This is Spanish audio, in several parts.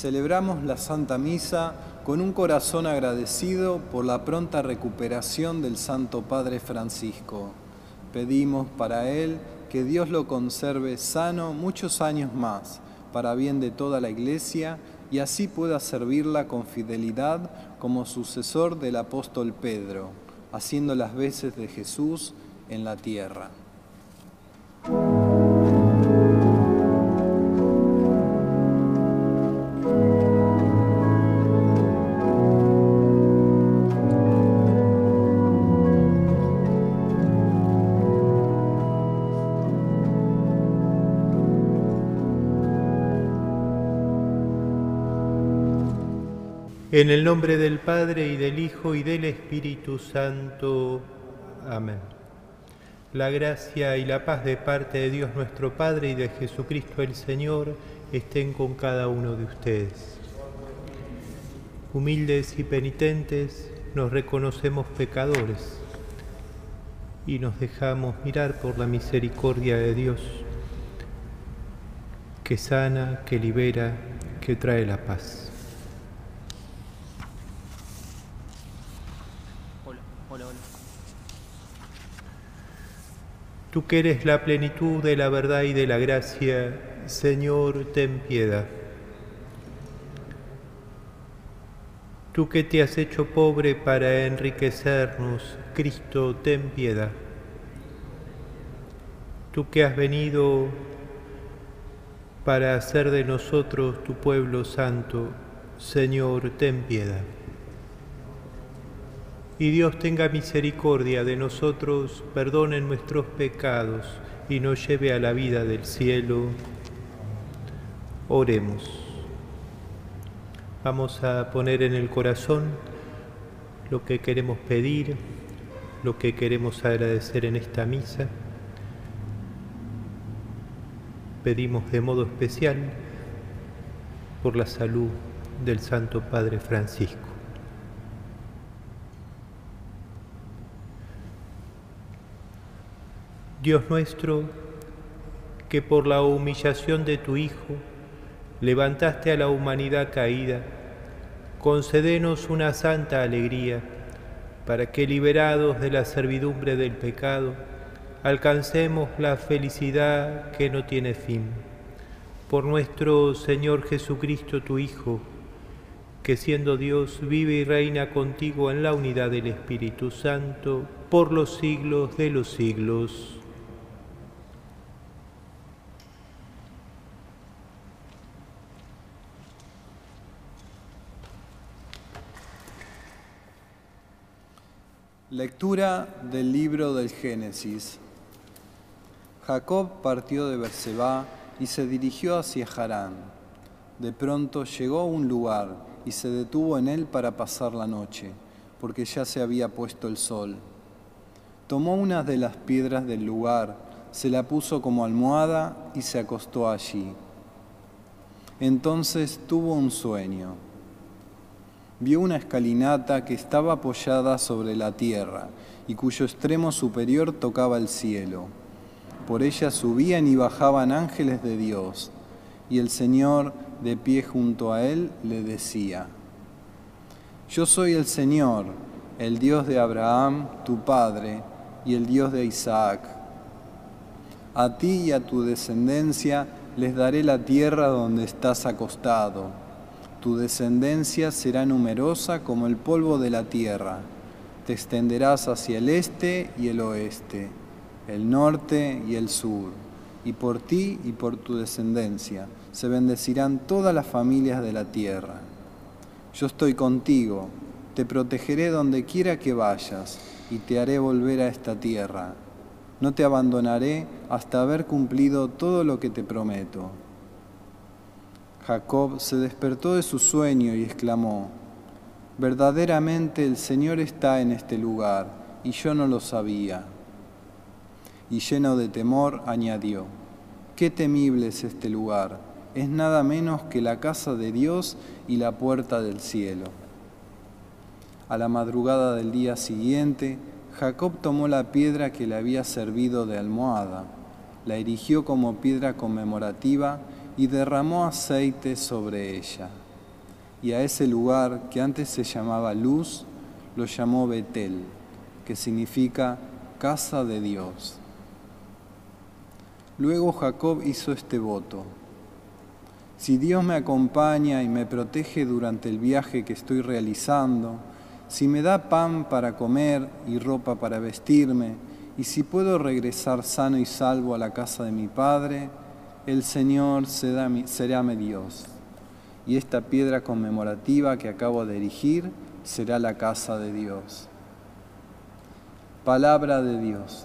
Celebramos la Santa Misa con un corazón agradecido por la pronta recuperación del Santo Padre Francisco. Pedimos para él que Dios lo conserve sano muchos años más, para bien de toda la Iglesia, y así pueda servirla con fidelidad como sucesor del apóstol Pedro, haciendo las veces de Jesús en la tierra. En el nombre del Padre y del Hijo y del Espíritu Santo. Amén. La gracia y la paz de parte de Dios nuestro Padre y de Jesucristo el Señor estén con cada uno de ustedes. Humildes y penitentes, nos reconocemos pecadores y nos dejamos mirar por la misericordia de Dios, que sana, que libera, que trae la paz. Tú que eres la plenitud de la verdad y de la gracia, Señor, ten piedad. Tú que te has hecho pobre para enriquecernos, Cristo, ten piedad. Tú que has venido para hacer de nosotros tu pueblo santo, Señor, ten piedad y Dios tenga misericordia de nosotros, perdone nuestros pecados y nos lleve a la vida del cielo. Oremos. Vamos a poner en el corazón lo que queremos pedir, lo que queremos agradecer en esta misa. Pedimos de modo especial por la salud del Santo Padre Francisco. Dios nuestro, que por la humillación de tu Hijo levantaste a la humanidad caída, concédenos una santa alegría, para que liberados de la servidumbre del pecado, alcancemos la felicidad que no tiene fin. Por nuestro Señor Jesucristo, tu Hijo, que siendo Dios vive y reina contigo en la unidad del Espíritu Santo, por los siglos de los siglos. Lectura del libro del Génesis. Jacob partió de Berseba y se dirigió hacia Harán. De pronto llegó a un lugar y se detuvo en él para pasar la noche, porque ya se había puesto el sol. Tomó una de las piedras del lugar, se la puso como almohada y se acostó allí. Entonces tuvo un sueño vio una escalinata que estaba apoyada sobre la tierra y cuyo extremo superior tocaba el cielo. Por ella subían y bajaban ángeles de Dios, y el Señor, de pie junto a él, le decía, Yo soy el Señor, el Dios de Abraham, tu padre, y el Dios de Isaac. A ti y a tu descendencia les daré la tierra donde estás acostado tu descendencia será numerosa como el polvo de la tierra. Te extenderás hacia el este y el oeste, el norte y el sur. Y por ti y por tu descendencia se bendecirán todas las familias de la tierra. Yo estoy contigo, te protegeré donde quiera que vayas y te haré volver a esta tierra. No te abandonaré hasta haber cumplido todo lo que te prometo. Jacob se despertó de su sueño y exclamó, verdaderamente el Señor está en este lugar, y yo no lo sabía. Y lleno de temor añadió, qué temible es este lugar, es nada menos que la casa de Dios y la puerta del cielo. A la madrugada del día siguiente, Jacob tomó la piedra que le había servido de almohada, la erigió como piedra conmemorativa y derramó aceite sobre ella. y a ese lugar que antes se llamaba Luz, lo llamó Betel, que significa casa de Dios. Luego Jacob hizo este voto. Si Dios me acompaña y me protege durante el viaje que estoy realizando, si me da pan para comer y ropa para vestirme, y si puedo regresar sano y salvo a la casa de mi Padre, el Señor será mi, Dios. Y esta piedra conmemorativa que acabo de erigir será la casa de Dios. Palabra de Dios.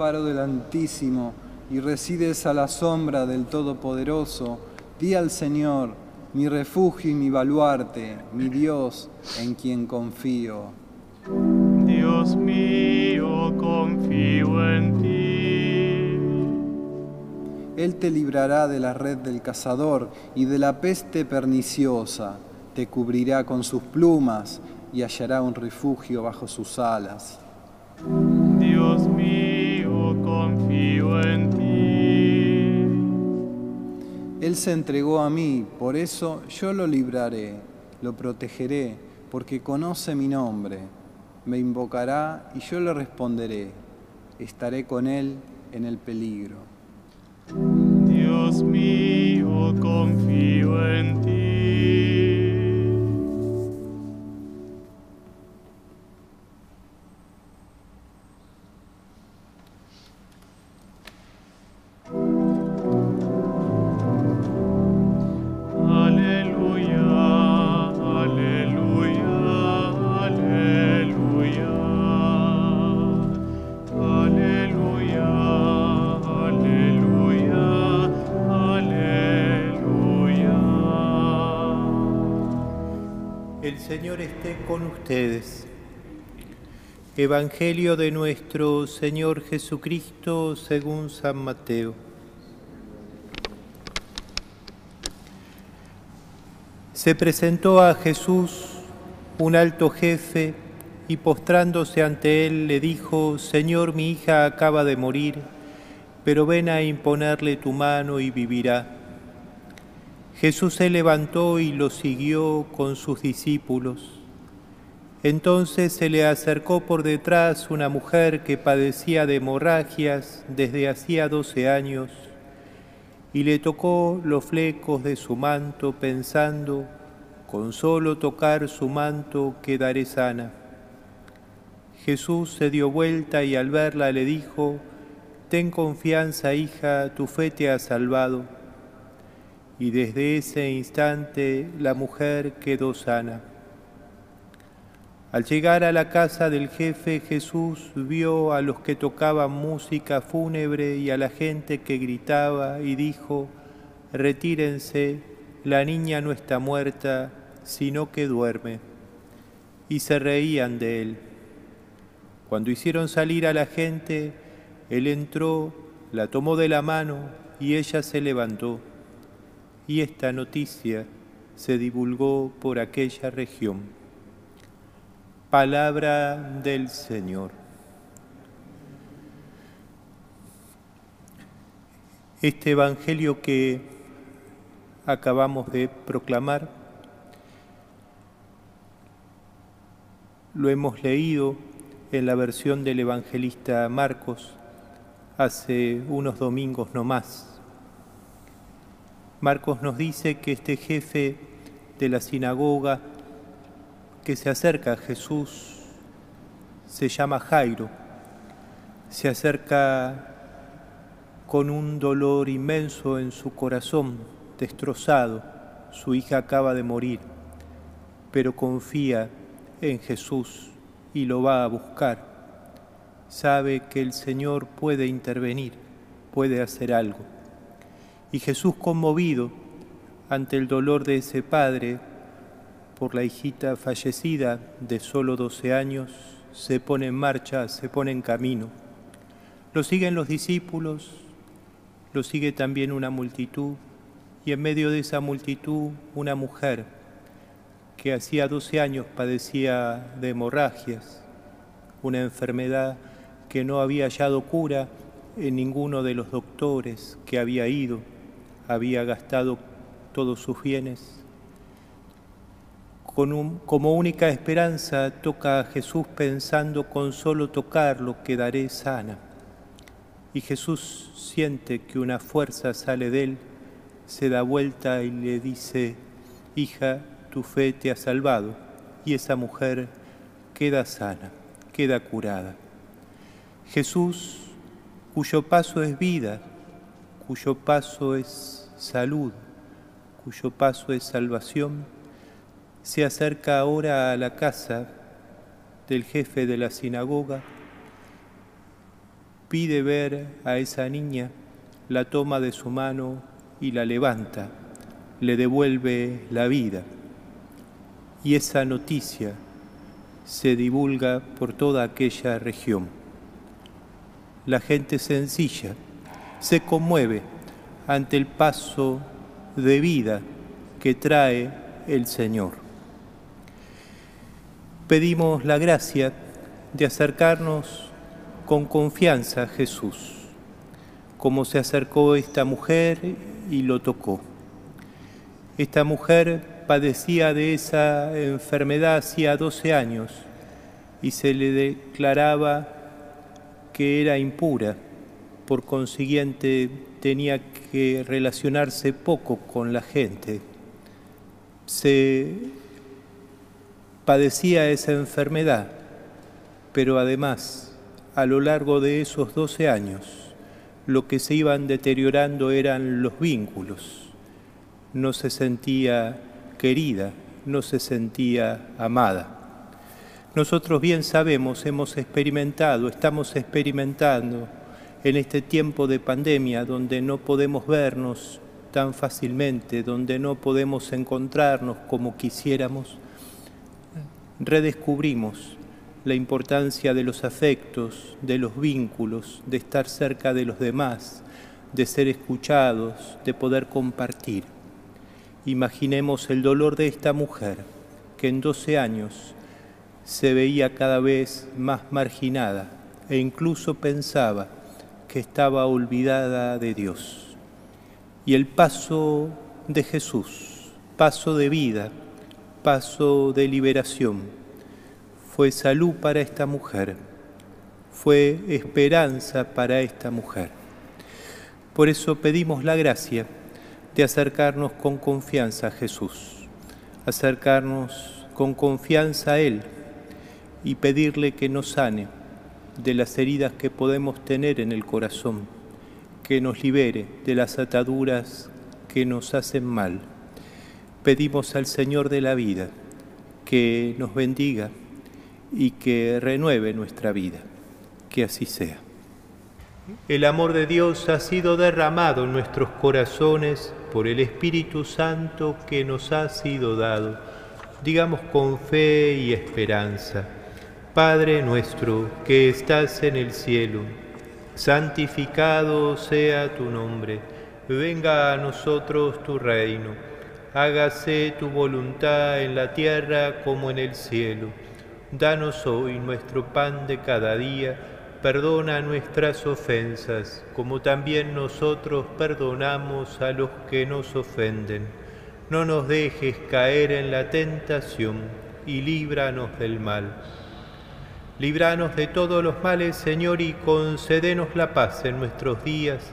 Amparo del Altísimo y resides a la sombra del Todopoderoso, di al Señor, mi refugio y mi baluarte, mi Dios en quien confío. Dios mío, confío en ti. Él te librará de la red del cazador y de la peste perniciosa, te cubrirá con sus plumas y hallará un refugio bajo sus alas. En ti. Él se entregó a mí, por eso yo lo libraré, lo protegeré, porque conoce mi nombre. Me invocará y yo le responderé. Estaré con él en el peligro. Dios mío, confío en ti. Evangelio de nuestro Señor Jesucristo según San Mateo. Se presentó a Jesús un alto jefe y postrándose ante él le dijo, Señor, mi hija acaba de morir, pero ven a imponerle tu mano y vivirá. Jesús se levantó y lo siguió con sus discípulos. Entonces se le acercó por detrás una mujer que padecía de hemorragias desde hacía doce años y le tocó los flecos de su manto pensando, con solo tocar su manto quedaré sana. Jesús se dio vuelta y al verla le dijo, Ten confianza, hija, tu fe te ha salvado. Y desde ese instante la mujer quedó sana. Al llegar a la casa del jefe, Jesús vio a los que tocaban música fúnebre y a la gente que gritaba y dijo, retírense, la niña no está muerta, sino que duerme. Y se reían de él. Cuando hicieron salir a la gente, él entró, la tomó de la mano y ella se levantó. Y esta noticia se divulgó por aquella región. Palabra del Señor. Este Evangelio que acabamos de proclamar lo hemos leído en la versión del evangelista Marcos hace unos domingos no más. Marcos nos dice que este jefe de la sinagoga que se acerca a Jesús se llama Jairo. Se acerca con un dolor inmenso en su corazón, destrozado. Su hija acaba de morir, pero confía en Jesús y lo va a buscar. Sabe que el Señor puede intervenir, puede hacer algo. Y Jesús conmovido ante el dolor de ese padre, por la hijita fallecida de solo 12 años, se pone en marcha, se pone en camino. Lo siguen los discípulos Lo sigue también una multitud y en medio de esa multitud una mujer que hacía 12 años padecía de hemorragias, una enfermedad que no había hallado cura en ninguno de los doctores que había ido, había gastado todos sus bienes. Como única esperanza toca a Jesús pensando con solo tocarlo quedaré sana. Y Jesús siente que una fuerza sale de él, se da vuelta y le dice, hija, tu fe te ha salvado. Y esa mujer queda sana, queda curada. Jesús, cuyo paso es vida, cuyo paso es salud, cuyo paso es salvación, se acerca ahora a la casa del jefe de la sinagoga pide ver a esa niña, la toma de su mano y la levanta, le devuelve la vida. Y esa noticia se divulga por toda aquella región. La gente sencilla se conmueve ante el paso de vida que trae el Señor. Pedimos la gracia de acercarnos con confianza a Jesús, como se acercó esta mujer y lo tocó. Esta mujer padecía de esa enfermedad hacía 12 años y se le declaraba que era impura, por consiguiente tenía que relacionarse poco con la gente. Se padecía esa enfermedad, pero además a lo largo de esos 12 años, lo que se iban deteriorando eran los vínculos. No se sentía querida, no se sentía amada. Nosotros bien sabemos, hemos experimentado, estamos experimentando en este tiempo de pandemia donde no podemos vernos tan fácilmente, donde no podemos encontrarnos como quisiéramos, redescubrimos la importancia de los afectos, de los vínculos, de estar cerca de los demás, de ser escuchados, de poder compartir. Imaginemos el dolor de esta mujer que en 12 años se veía cada vez más marginada e incluso pensaba que estaba olvidada de Dios. Y el paso de Jesús, paso de vida, paso de liberación, fue salud para esta mujer, fue esperanza para esta mujer. Por eso pedimos la gracia de acercarnos con confianza a Jesús, acercarnos con confianza a Él y pedirle que nos sane de las heridas que podemos tener en el corazón, que nos libere de las ataduras que nos hacen mal. Pedimos al Señor de la vida que nos bendiga y que renueve nuestra vida. Que así sea. El amor de Dios ha sido derramado en nuestros corazones por el Espíritu Santo que nos ha sido dado. Digamos con fe y esperanza. Padre nuestro que estás en el cielo, santificado sea tu nombre. Venga a nosotros tu reino. Hágase tu voluntad en la tierra como en el cielo. Danos hoy nuestro pan de cada día, perdona nuestras ofensas, como también nosotros perdonamos a los que nos ofenden. No nos dejes caer en la tentación y líbranos del mal. Líbranos de todos los males, Señor, y concédenos la paz en nuestros días,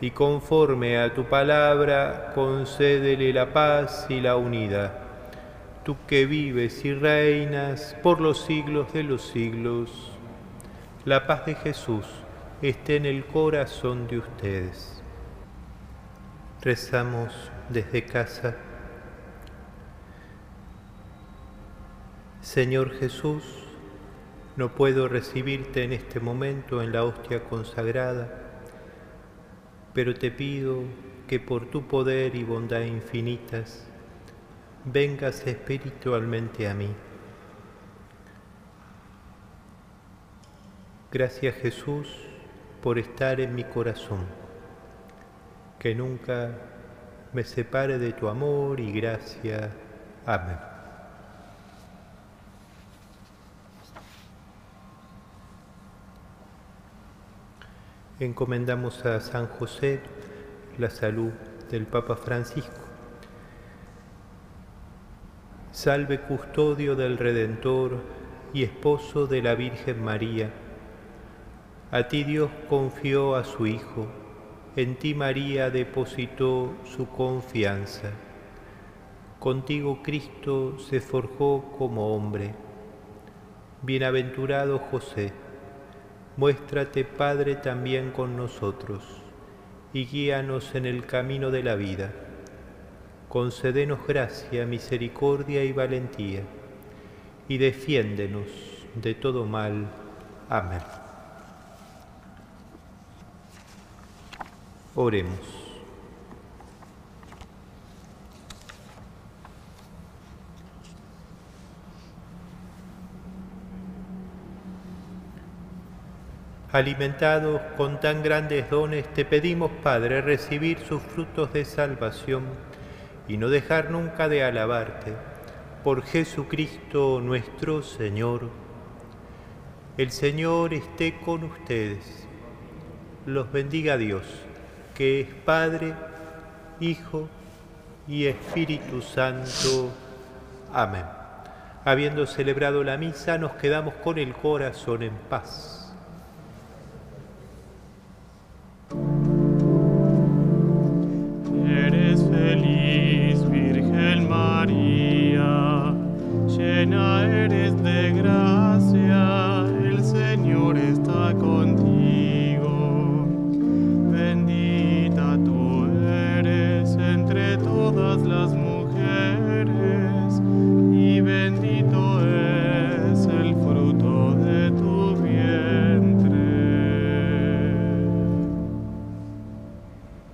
y conforme a tu palabra, concédele la paz y la unidad tú que vives y reinas por los siglos de los siglos. La paz de Jesús esté en el corazón de ustedes. Rezamos desde casa. Señor Jesús, no puedo recibirte en este momento en la hostia consagrada, pero te pido que por tu poder y bondad infinitas vengas espiritualmente a mí. Gracias Jesús por estar en mi corazón que nunca me separe de tu amor y gracia. Amén. Encomendamos a San José la salud del Papa Francisco. Salve custodio del Redentor y esposo de la Virgen María. A ti Dios confió a su Hijo en ti María depositó su confianza. Contigo Cristo se forjó como hombre. Bienaventurado José, muéstrate Padre también con nosotros y guíanos en el camino de la vida. Concédenos gracia, misericordia y valentía, y defiéndenos de todo mal. Amén. Oremos. Alimentados con tan grandes dones, te pedimos, Padre, recibir sus frutos de salvación y no dejar nunca de alabarte. Por Jesucristo nuestro Señor. El Señor esté con ustedes. Los bendiga Dios que es Padre, Hijo y Espíritu Santo. Amén. Habiendo celebrado la misa, nos quedamos con el corazón en paz.